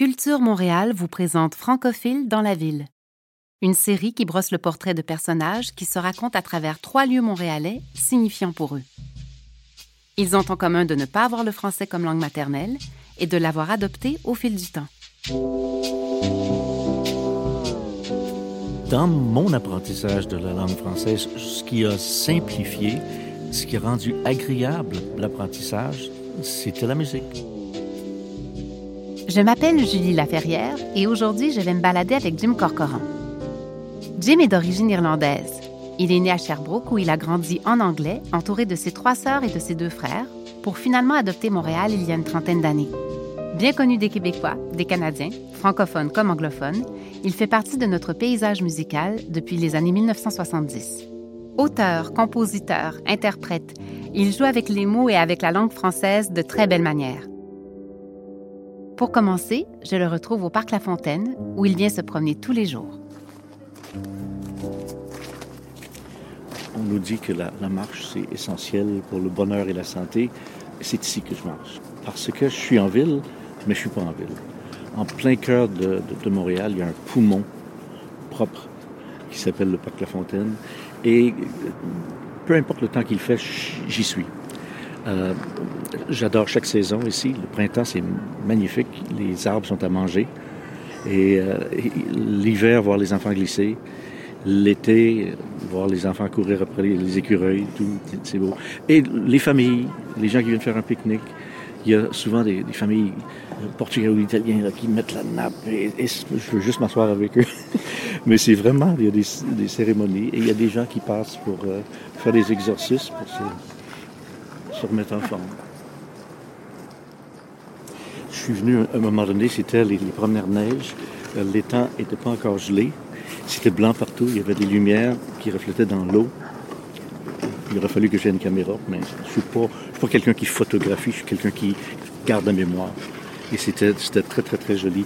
Culture Montréal vous présente Francophile dans la ville. Une série qui brosse le portrait de personnages qui se racontent à travers trois lieux montréalais signifiants pour eux. Ils ont en commun de ne pas avoir le français comme langue maternelle et de l'avoir adopté au fil du temps. Dans mon apprentissage de la langue française, ce qui a simplifié, ce qui a rendu agréable l'apprentissage, c'était la musique. Je m'appelle Julie Laferrière et aujourd'hui, je vais me balader avec Jim Corcoran. Jim est d'origine irlandaise. Il est né à Sherbrooke où il a grandi en anglais, entouré de ses trois sœurs et de ses deux frères, pour finalement adopter Montréal il y a une trentaine d'années. Bien connu des Québécois, des Canadiens, francophones comme anglophones, il fait partie de notre paysage musical depuis les années 1970. Auteur, compositeur, interprète, il joue avec les mots et avec la langue française de très belle manière. Pour commencer, je le retrouve au Parc La Fontaine, où il vient se promener tous les jours. On nous dit que la, marche, c'est essentiel pour le bonheur et la santé. C'est ici que je marche. Parce que je suis en ville, mais je ne suis pas en ville. En plein cœur de, Montréal, il y a un poumon propre qui s'appelle le Parc La Fontaine. Et peu importe le temps qu'il fait, j'y suis. Euh, j'adore chaque saison ici. Le printemps, c'est magnifique. Les arbres sont à manger. Et, euh, l'hiver, voir les enfants glisser. L'été, voir les enfants courir après les, écureuils, tout, c'est beau. Et les familles, les gens qui viennent faire un pique-nique. Il y a souvent des, familles portugais ou italiennes qui mettent la nappe et, je veux juste m'asseoir avec eux. Mais c'est vraiment, il y a des, cérémonies et il y a des gens qui passent pour euh, faire des se remettre en forme. Je suis venu à un moment donné, c'était les, premières neiges. Euh, l'étang n'était pas encore gelé. C'était blanc partout. Il y avait des lumières qui reflétaient dans l'eau. Il aurait fallu que j'ai une caméra, mais je ne suis pas, pas quelqu'un qui photographie, je suis quelqu'un qui garde la mémoire. Et c'était très, très, très joli.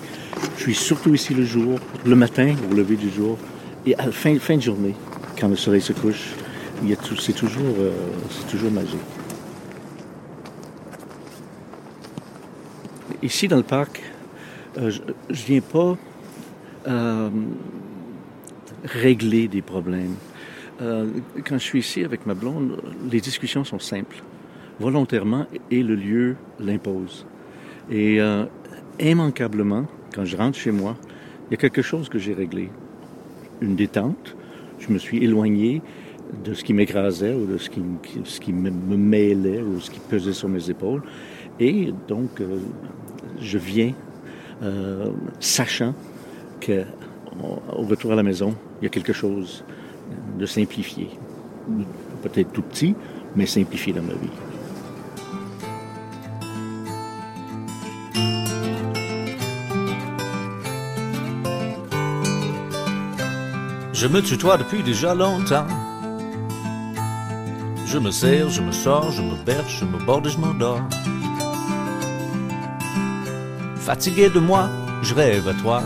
Je suis surtout ici le jour, le matin, au lever du jour, et à la fin, fin de journée, quand le soleil se couche. C'est toujours, euh, toujours magique. Ici, dans le parc, euh, je ne viens pas euh, régler des problèmes. Euh, quand je suis ici avec ma blonde, les discussions sont simples, volontairement, et le lieu l'impose. Et immanquablement, quand je rentre chez moi, il y a quelque chose que j'ai réglé. Une détente. Je me suis éloigné de ce qui m'écrasait ou de ce qui, ce qui me, mêlait ou ce qui pesait sur mes épaules. Et donc, je viens euh, sachant qu'au retour à la maison, il y a quelque chose de simplifié. Peut-être tout petit, mais simplifié dans ma vie. Je me tutoie depuis déjà longtemps. Je me sers, je me sors, je me berce, je me borde et je m'endors. Fatigué de moi, je rêve à toi.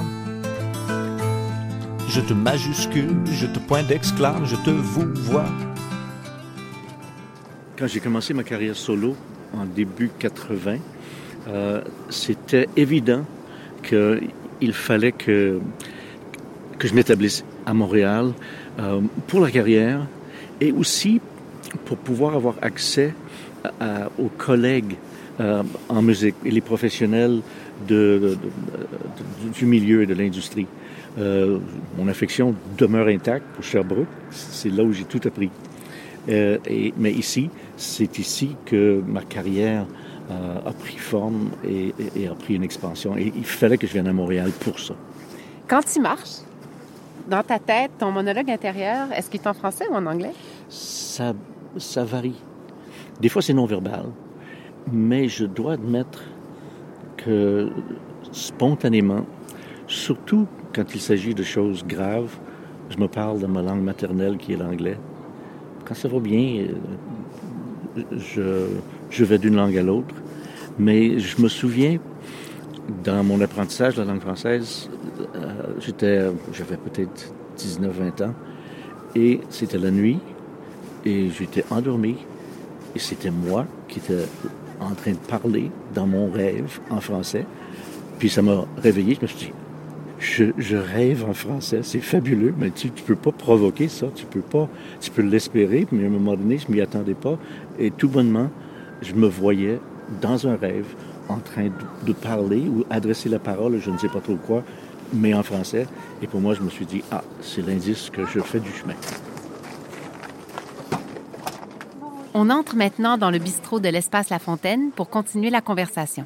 Je te majuscule, je te pointe d'exclame, je te vous vois. Quand j'ai commencé ma carrière solo en début 80, euh, c'était évident qu'il fallait que, je m'établisse à Montréal euh, pour la carrière et aussi pour pouvoir avoir accès aux collègues euh, en musique et les professionnels de, du milieu et de l'industrie. Euh, mon affection demeure intacte pour Sherbrooke. C'est là où j'ai tout appris. Euh, et, mais ici, c'est ici que ma carrière a pris forme et, a pris une expansion. Et il fallait que je vienne à Montréal pour ça. Quand tu marches, dans ta tête, ton monologue intérieur, est-ce qu'il est en français ou en anglais? Ça, ça varie. Des fois, c'est non-verbal mais je dois admettre que spontanément, surtout quand il s'agit de choses graves, je me parle de ma langue maternelle qui est l'anglais. Quand ça va bien, euh, je, vais d'une langue à l'autre. Mais je me souviens, dans mon apprentissage de la langue française, euh, j'avais peut-être 19-20 ans, et c'était la nuit, et j'étais endormi, et c'était moi qui étais en train de parler dans mon rêve en français. Puis ça m'a réveillé. Je me suis dit, je, rêve en français, c'est fabuleux, mais tu ne peux pas provoquer ça, tu peux pas, tu peux l'espérer, mais à un moment donné, je m'y attendais pas. Et tout bonnement, je me voyais dans un rêve en train de, parler ou adresser la parole, je ne sais pas trop quoi, mais en français. Et pour moi, je me suis dit, ah, c'est l'indice que je fais du chemin. On entre maintenant dans le bistrot de l'Espace La Fontaine pour continuer la conversation.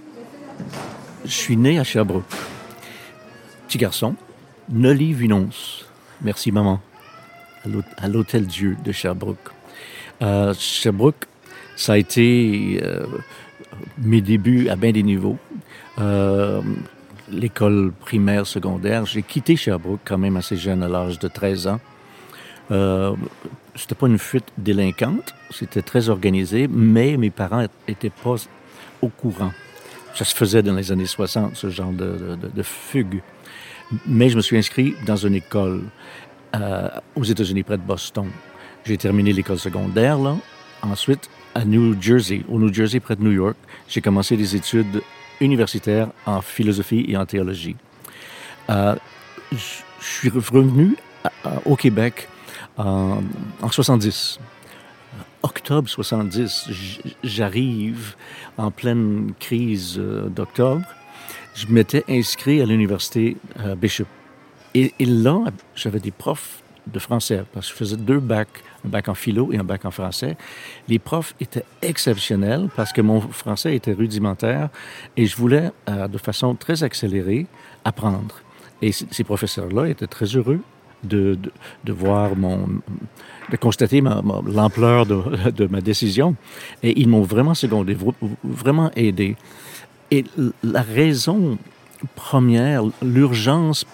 Je suis né à Sherbrooke. Petit garçon, Nolly Vinonce. Merci, maman. À l'Hôtel Dieu de Sherbrooke. Euh, Sherbrooke, ça a été euh, mes débuts à bien des niveaux. Euh, l'école primaire, secondaire. J'ai quitté Sherbrooke quand même assez jeune, à l'âge de 13 ans. Euh, c'était pas une fuite délinquante, c'était très organisé, mais mes parents étaient pas au courant. Ça se faisait dans les années 60, ce genre de, de, fugue. Mais je me suis inscrit dans une école euh, aux États-Unis, près de Boston. J'ai terminé l'école secondaire là. Ensuite, à New Jersey, au New Jersey, près de New York, j'ai commencé des études universitaires en philosophie et en théologie. Euh, je suis revenu au Québec en, en 70. Octobre 70, j'arrive en pleine crise euh, d'octobre. Je m'étais inscrit à l'université euh, Bishop. Et, là, j'avais des profs de français, parce que je faisais deux bacs, un bac en philo et un bac en français. Les profs étaient exceptionnels parce que mon français était rudimentaire et je voulais, euh, de façon très accélérée, apprendre. Et ces professeurs-là étaient très heureux de, de, voir mon, de constater l'ampleur de, de, ma décision. Et ils m'ont vraiment secondé, vraiment aidé. Et la raison première, l'urgence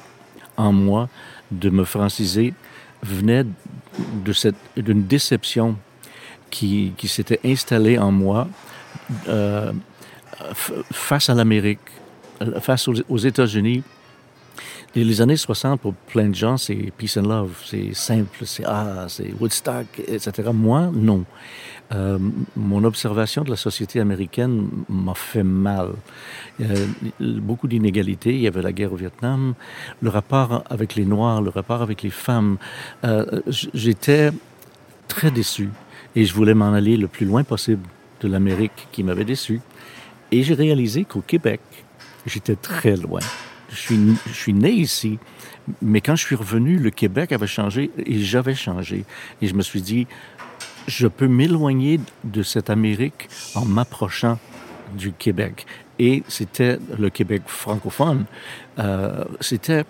en moi de me franciser, venait de cette, d'une déception qui, qui s'était installée en moi euh, face à l'Amérique, face aux, États-Unis. Les années 60, pour plein de gens, c'est peace and love, c'est simple, c'est ah, c'est Woodstock, etc. Moi, non. Euh, mon observation de la société américaine m'a fait mal. A beaucoup d'inégalités. Il y avait la guerre au Vietnam, le rapport avec les Noirs, le rapport avec les femmes. Euh, J'étais très déçu et je voulais m'en aller le plus loin possible de l'Amérique qui m'avait déçu. Et j'ai réalisé qu'au Québec, j'étais très loin. Je suis, je suis né ici, mais quand je suis revenu, le Québec avait changé et j'avais changé. Et je me suis dit, je peux m'éloigner de cette Amérique en m'approchant du Québec. Et c'était le Québec francophone. Euh, c'était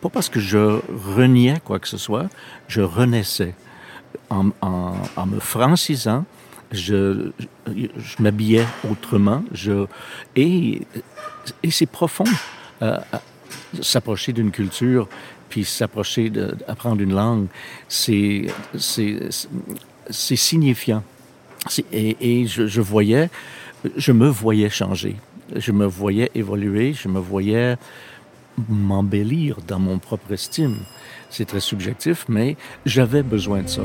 pas parce que je reniais quoi que ce soit, je renaissais. En, en, me francisant, je, je, m'habillais autrement. Je, et et c'est profond. Euh, s'approcher d'une culture, puis s'approcher d'apprendre une langue, c'est signifiant. Et, et je, je, voyais, je me voyais changer. Je me voyais évoluer, je me voyais m'embellir dans mon propre estime. C'est très subjectif, mais j'avais besoin de ça.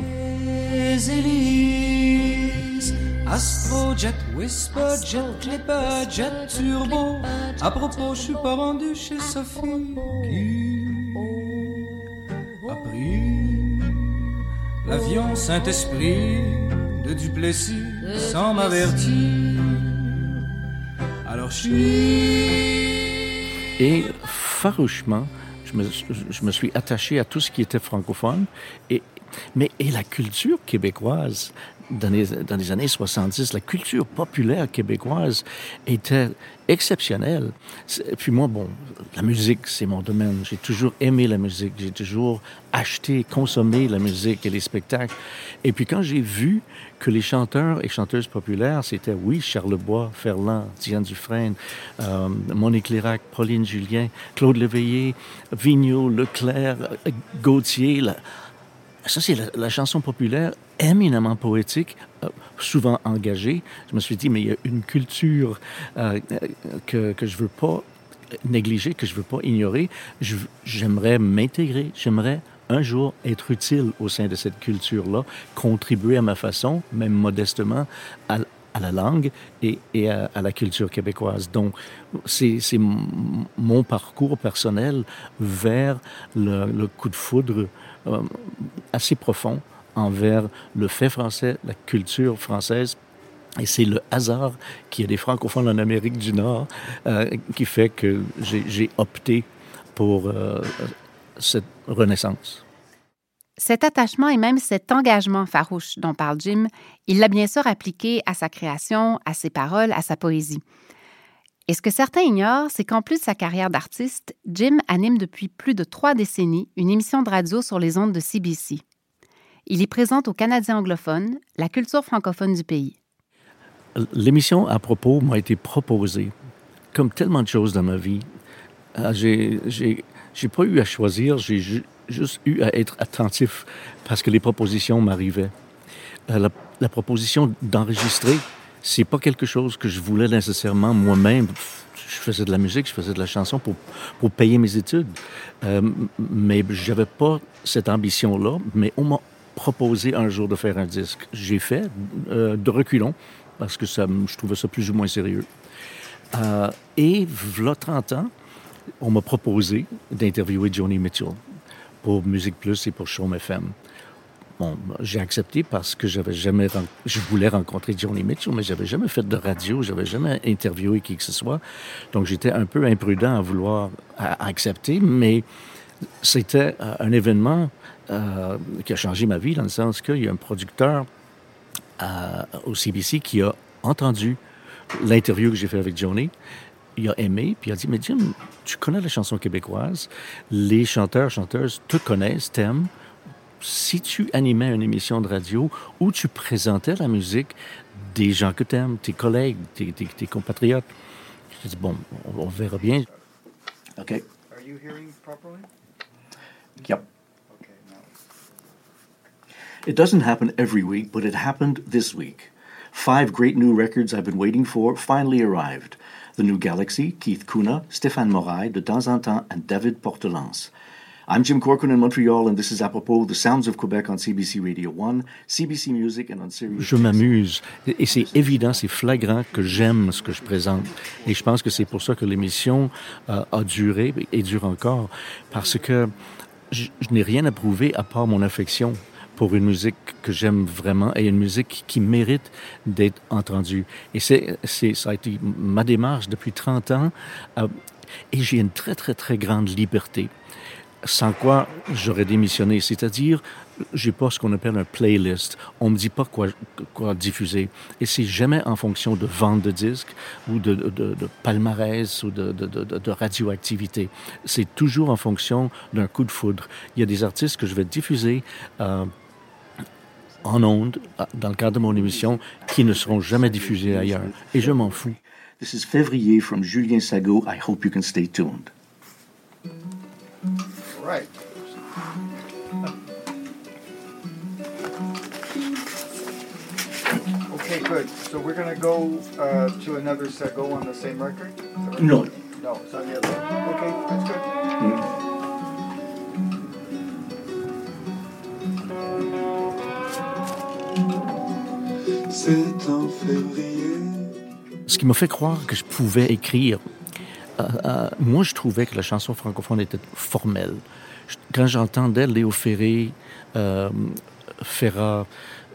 Astrojet, Whisperjet, Clipperjet, Turbo. À propos, je suis pas rendu chez Sophie a pris L'avion Saint-Esprit de Duplessis sans m'avertir. Alors je suis. Et farouchement, je me, je me, suis attaché à tout ce qui était francophone. Et, mais et la culture québécoise, dans les, dans les années 70, la culture populaire québécoise était exceptionnelle. Puis moi, bon, la musique, c'est mon domaine. J'ai toujours aimé la musique. J'ai toujours acheté, consommé la musique et les spectacles. Et puis quand j'ai vu que les chanteurs et chanteuses populaires, c'était, oui, Charles Bois, Ferland, Diane Dufresne, euh, Monique Lérac, Pauline Julien, Claude Léveillé, Vigneault, Leclerc, Gauthier, ça, c'est la, chanson populaire éminemment poétique, euh, souvent engagée. Je me suis dit, mais il y a une culture euh, que, que je veux pas négliger, que je veux pas ignorer. J'aimerais m'intégrer, j'aimerais un jour être utile au sein de cette culture-là, contribuer à ma façon, même modestement, à, à la langue et, à, la culture québécoise. Donc, c'est mon parcours personnel vers le, coup de foudre euh, assez profond envers le fait français, la culture française. Et c'est le hasard qui a des francophones en Amérique du Nord euh, qui fait que j'ai opté pour euh, cette renaissance. Cet attachement et même cet engagement farouche dont parle Jim, il l'a bien sûr appliqué à sa création, à ses paroles, à sa poésie. Et ce que certains ignorent, c'est qu'en plus de sa carrière d'artiste, Jim anime depuis plus de trois décennies une émission de radio sur les ondes de CBC. Il y présente aux Canadiens anglophones la culture francophone du pays. L'émission à propos m'a été proposée, comme tellement de choses dans ma vie. Ah, j'ai pas eu à choisir, j'ai juste eu à être attentif parce que les propositions m'arrivaient. Euh, la, proposition d'enregistrer, c'est pas quelque chose que je voulais nécessairement moi-même. Je faisais de la musique, je faisais de la chanson pour, pour payer mes études. Euh, mais j'avais pas cette ambition-là. Mais on m'a proposé un jour de faire un disque. J'ai fait euh, de reculons parce que ça, je trouvais ça plus ou moins sérieux. Euh, et, voilà 30 ans, on m'a proposé d'interviewer Johnny Mitchell pour Musique Plus et pour Show FM. Bon, j'ai accepté parce que j'avais jamais, je voulais rencontrer Johnny Mitchell, mais j'avais jamais fait de radio, j'avais jamais interviewé qui que ce soit. Donc j'étais un peu imprudent à vouloir accepter, mais c'était euh, un événement euh, qui a changé ma vie dans le sens qu'il y a un producteur au CBC qui a entendu l'interview que j'ai fait avec Johnny il a aimé, puis il a dit, mais Jim, tu connais la chanson québécoise, les chanteurs, chanteuses te connaissent, t'aiment. Si tu animais une émission de radio où tu présentais la musique des gens que t'aimes, tes collègues, tes, tes, tes compatriotes, j'ai dit, bon, on, on, verra bien. OK. Are you hearing properly? Yep. It doesn't happen every week, but it happened this week. Five great new records I've been waiting for finally arrived. The New Galaxy, Keith Kuna, Stéphane Moraille, De Temps en Temps, and David Portelance. I'm Jim Corcoran in Montreal, and this is apropos the sounds of Quebec on CBC Radio 1, CBC Music, and on Sirius. Je m'amuse, et c'est évident, c'est flagrant que j'aime ce que je présente. Et je pense que c'est pour ça que l'émission euh, a duré et dure encore, parce que je, je n'ai rien à prouver à part mon affection pour une musique que j'aime vraiment et une musique qui mérite d'être entendue. Et c'est, c'est, ça a été ma démarche depuis 30 ans euh, et j'ai une très, très, très grande liberté. Sans quoi j'aurais démissionné. C'est-à-dire, j'ai pas ce qu'on appelle un playlist. On me dit pas quoi, quoi diffuser. Et c'est jamais en fonction de vente de disques ou de, de, de palmarès ou de, de radioactivité. C'est toujours en fonction d'un coup de foudre. Il y a des artistes que je vais diffuser euh, en ondes, dans le cadre de mon émission, qui ne seront jamais diffusées ailleurs. Et je m'en fous. This is Février from Julien Sago. I hope you can stay tuned. Right. Okay, good. So we're going to go uh, to another Sago on the same record? Right? No. No, it's on the other. Okay, that's good. Mm Ce qui m'a fait croire que je pouvais écrire. Euh, euh, moi, je trouvais que la chanson francophone était formelle. Quand j'entendais Léo Ferré, euh, Ferrat,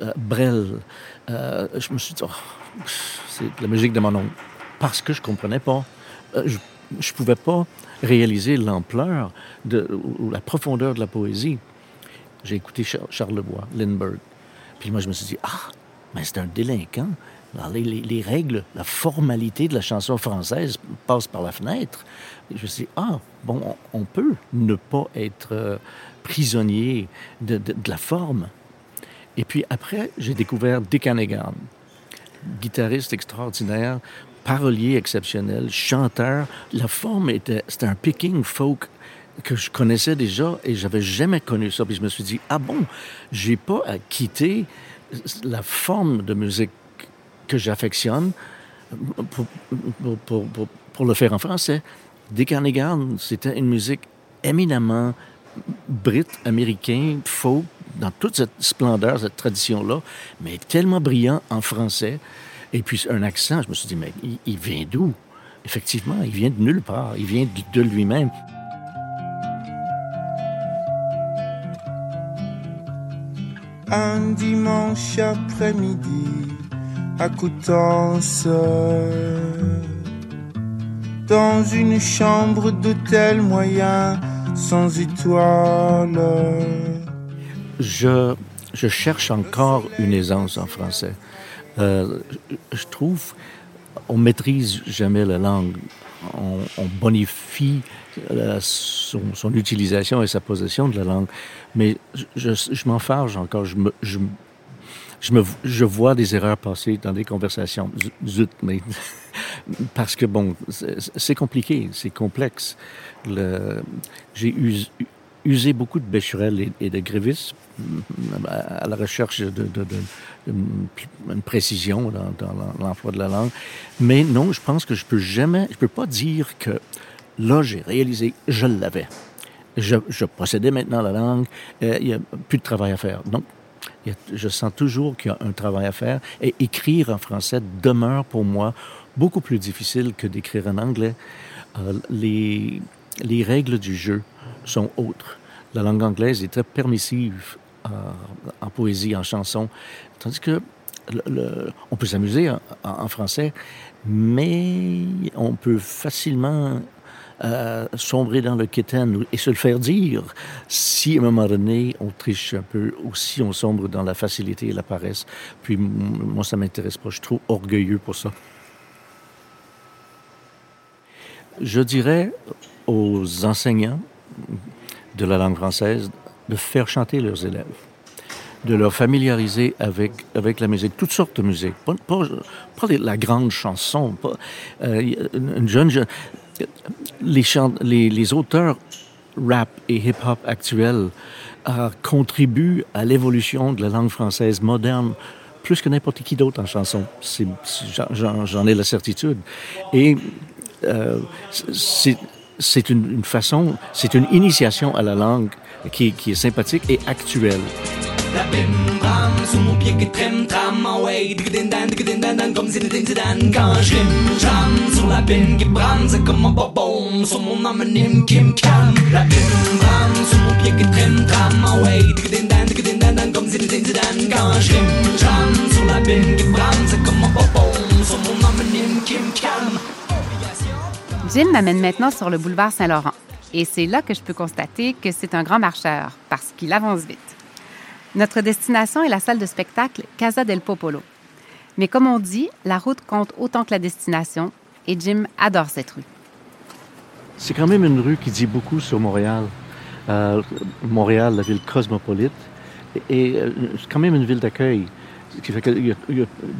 euh, Brel, je me suis dit, oh, c'est la musique de mon oncle. Parce que je comprenais pas. Je, je pouvais pas réaliser l'ampleur ou la profondeur de la poésie. J'ai écouté Charles Lebois, Lindbergh. Puis moi, je me suis dit, ah, mais c'est un délinquant. les, les, les, règles, la formalité de la chanson française passe par la fenêtre. Je me suis dit, ah, bon, on, peut ne pas être euh, prisonnier de, la forme. Et puis après, j'ai découvert Dick guitariste extraordinaire, parolier exceptionnel, chanteur. La forme était, c'était un picking folk que je connaissais déjà et j'avais jamais connu ça. Puis je me suis dit, ah bon, j'ai pas à quitter la forme de musique que j'affectionne pour, le faire en français. Dick Hannigan, c'était une musique éminemment brite, américain, folk, dans toute cette splendeur, cette tradition-là, mais tellement brillant en français. Et puis un accent, je me suis dit, mais il, vient d'où? Effectivement, il vient de nulle part, il vient de lui-même. Un dimanche après-midi à Coutances, dans une chambre d'hôtel moyen sans étoiles. Je, je cherche encore une aisance en français. Euh, je trouve on maîtrise jamais la langue. On, on bonifie la- son, son utilisation et sa possession de la langue. Mais je, je, m'en farge encore. Je, me, je, je, me, je vois des erreurs passer dans des conversations. Zut, mais parce que bon, c'est compliqué, c'est complexe. Le- J'ai us- usé beaucoup de Becherel et, de Grévis à à la recherche de, une précision dans, l'emploi de la langue. Mais non, je pense que je peux jamais, je peux pas dire que là j'ai réalisé, je l'avais. Je, je possédais maintenant la langue, euh, il y a plus de travail à faire. Donc, je sens toujours qu'il y a un travail à faire. Et écrire en français demeure pour moi beaucoup plus difficile que d'écrire en anglais. Euh, les, les règles du jeu sont autres. La langue anglaise est très permissive euh, en poésie, en chanson, tandis que on peut s'amuser en, en- français, mais on peut facilement euh, sombrer dans le quétaine et se le faire dire si à un moment donné on triche un peu ou si on sombre dans la facilité et la paresse. Puis moi ça m'intéresse pas, je suis trop orgueilleux pour ça. Je dirais aux enseignants de la langue française de faire chanter leurs élèves, de leur familiariser avec, avec la musique, toutes sortes de musique, pas, pas, la grande chanson, pas, euh, une une jeune, je- les, les, les auteurs rap et hip-hop actuels euh, contribuent à l'évolution de la langue française moderne plus que n'importe qui d'autre en chanson. J'en- ai la certitude. Et euh, c'est une, façon, c'est une initiation à la langue qui est sympathique et actuelle. Jim m'amène maintenant sur le boulevard Saint-Laurent. Et c'est là que je peux constater que c'est un grand marcheur, parce qu'il avance vite. Notre destination est la salle de spectacle Casa del Popolo. Mais comme on dit, la route compte autant que la destination, et Jim adore cette rue. C'est quand même une rue qui dit beaucoup sur Montréal. Euh, Montréal, la ville cosmopolite, et, euh, c'est quand même une ville d'accueil. Il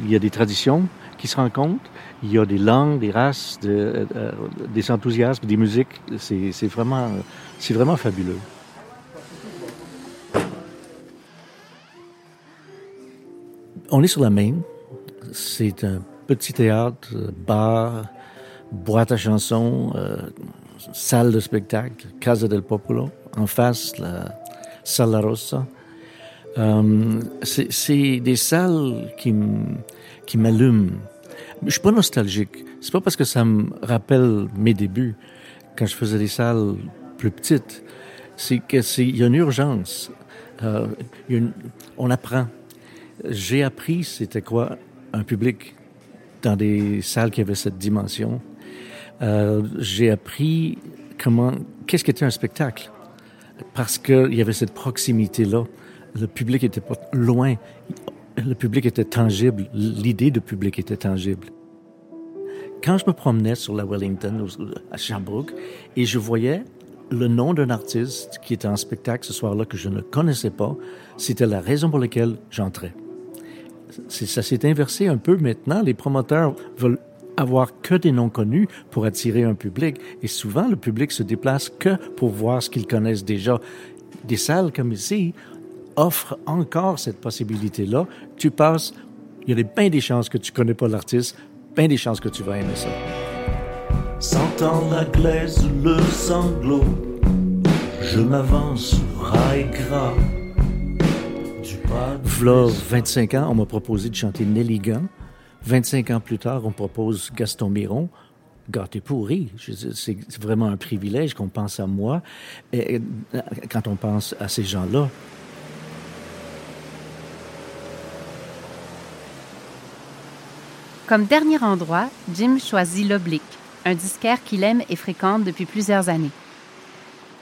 il y a des traditions qui se rencontrent, il y a des langues, des races, de- euh, des enthousiasmes, des musiques. C'est vraiment, vraiment fabuleux. On est sur la Main. C'est un petit théâtre, euh, bar, boîte à chansons, euh, salle de spectacle, Casa del Popolo. En face, la Sala Rossa. Euh, c'est des salles qui, qui m'allument. Je suis pas nostalgique. C'est pas parce que ça me rappelle mes débuts quand je faisais des salles plus petites. C'est que il y a une urgence. Euh, y a une- on apprend. J'ai appris c'était quoi un public dans des salles qui avaient cette dimension. Euh, j'ai appris comment qu'est-ce qu'était un spectacle? Parce qu'il y avait cette proximité-là. Le public était pas loin. Le public était tangible. L'idée de public était tangible. Quand je me promenais sur la Wellington, à Sherbrooke, et je voyais le nom d'un artiste qui était en spectacle ce soir-là que je ne connaissais pas, c'était la raison pour laquelle j'entrais. Ça s'est inversé un peu maintenant. Les promoteurs veulent avoir que des noms connus pour attirer un public. Et souvent, le public se déplace que pour voir ce qu'ils connaissent déjà. Des salles comme ici offrent encore cette possibilité-là. Tu passes, il y a bien des chances que tu connais pas l'artiste, bien des chances que tu vas aimer ça. Sentant la glaise, le sanglot, je m'avance, rail gras. V'là 25 ans, on m'a proposé de chanter Nelligan. 25 ans plus tard, on propose Gaston Miron. Gâté pourri. C'est vraiment un privilège qu'on pense à moi et, quand on pense à ces gens-là. Comme dernier endroit, Jim choisit l'Oblique, un disquaire qu'il aime et fréquente depuis plusieurs années.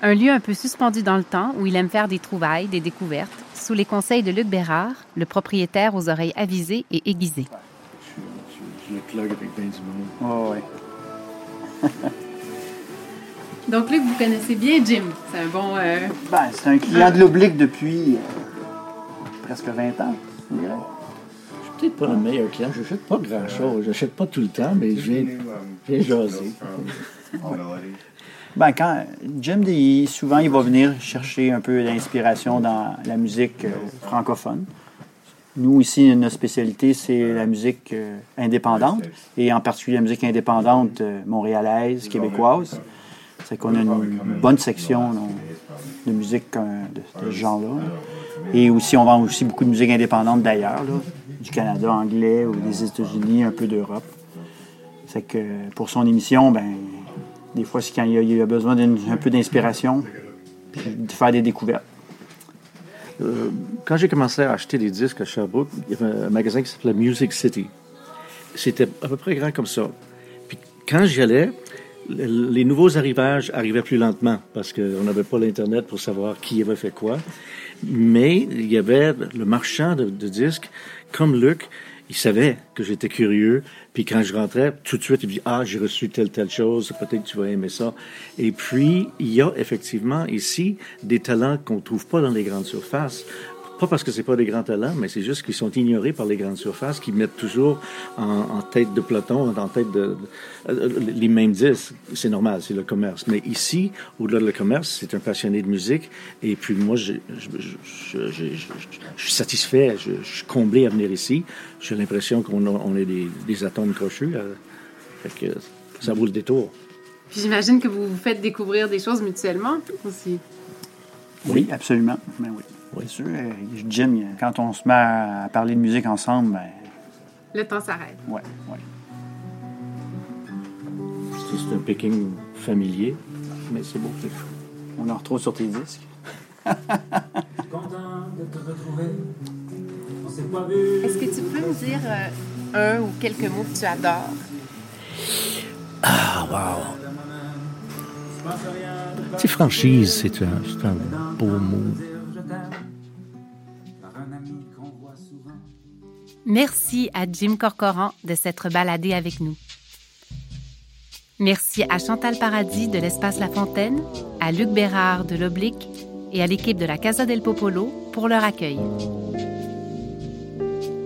Un lieu un peu suspendu dans le temps où il aime faire des trouvailles, des découvertes, sous les conseils de Luc Bérard, le propriétaire aux oreilles avisées et aiguisées. Je, le plug avec du monde. Oh, ouais. Donc Luc, vous connaissez bien Jim. C'est un bon... euh, Ben, c'est un client de l'oblique depuis euh, presque 20 ans, je dirais. Peut-être pas le meilleur client. Je n'achète pas grand-chose. Je n'achète pas tout le temps, mais je viens, je viens jaser. Ben, quand Jim, il- souvent, il va venir chercher un peu d'inspiration dans la musique euh, francophone. Nous, ici, notre spécialité, c'est la musique euh, indépendante, et en particulier la musique indépendante euh, montréalaise, québécoise. C'est qu'on a une bonne section donc, de musique euh, de, de ce genre-là. Et aussi, on vend aussi beaucoup de musique indépendante d'ailleurs, du Canada anglais ou des États-Unis, un peu d'Europe. C'est que pour son émission, ben, des fois, c'est quand il y a, besoin d'un un peu d'inspiration, de faire des découvertes. Euh, quand j'ai commencé à acheter des disques à Sherbrooke, il y avait un magasin qui s'appelait Music City. C'était à peu près grand comme ça. Puis quand j'y allais, les nouveaux arrivages arrivaient plus lentement parce qu'on n'avait pas l'Internet pour savoir qui avait fait quoi. Mais il y avait le marchand de, disques, comme Luc, il savait que j'étais curieux. Puis quand je rentrais, tout de suite, il me dit Ah, j'ai reçu telle, telle chose, peut-être tu vas aimer ça. Et puis, il y a effectivement ici des talents qu'on ne trouve pas dans les grandes surfaces. Pas parce que c'est pas des grands talents, mais c'est juste qu'ils sont ignorés par les grandes surfaces qui mettent toujours en, en tête de peloton, en tête de, de- euh, les mêmes disques. C'est normal, c'est le commerce. Mais ici, au-delà de le commerce, c'est un passionné de musique. Et puis moi, je, je, je, je- je- je- je suis satisfait, je, je suis comblé à venir ici. J'ai l'impression qu'on a- on est des, des atomes crochus. euh, fait que ça vaut le détour. Puis j'imagine que vous vous faites découvrir des choses mutuellement aussi. Oui, absolument. Ben oui. C'est sûr. Jim, quand on se met à parler de musique ensemble, ben, Le temps s'arrête. ouais, ouais. C'est c'est un picking familier, mais c'est beau. c'est- On en retrouve sur tes disques. Est-ce que tu peux nous dire euh, un ou quelques mots que tu adores? Ah, wow! Tu franchise, c'est un, c'est un beau mot. Merci à Jim Corcoran de s'être baladé avec nous. Merci à Chantal Paradis de l'Espace La Fontaine, à Luc Bérard de l'Oblique et à l'équipe de la Casa del Popolo pour leur accueil.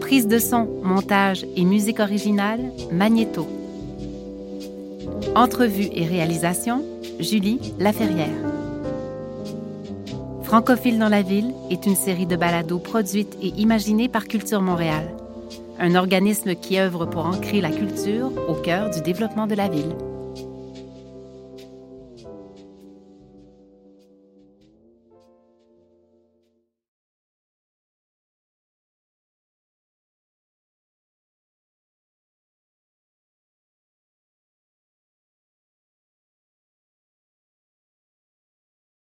Prise de son, montage et musique originale, Magnéto. Entrevue et réalisation, Julie Laferrière. Francophile dans la ville est une série de balados produite et imaginée par Culture Montréal, un organisme qui œuvre pour ancrer la culture au cœur du développement de la ville.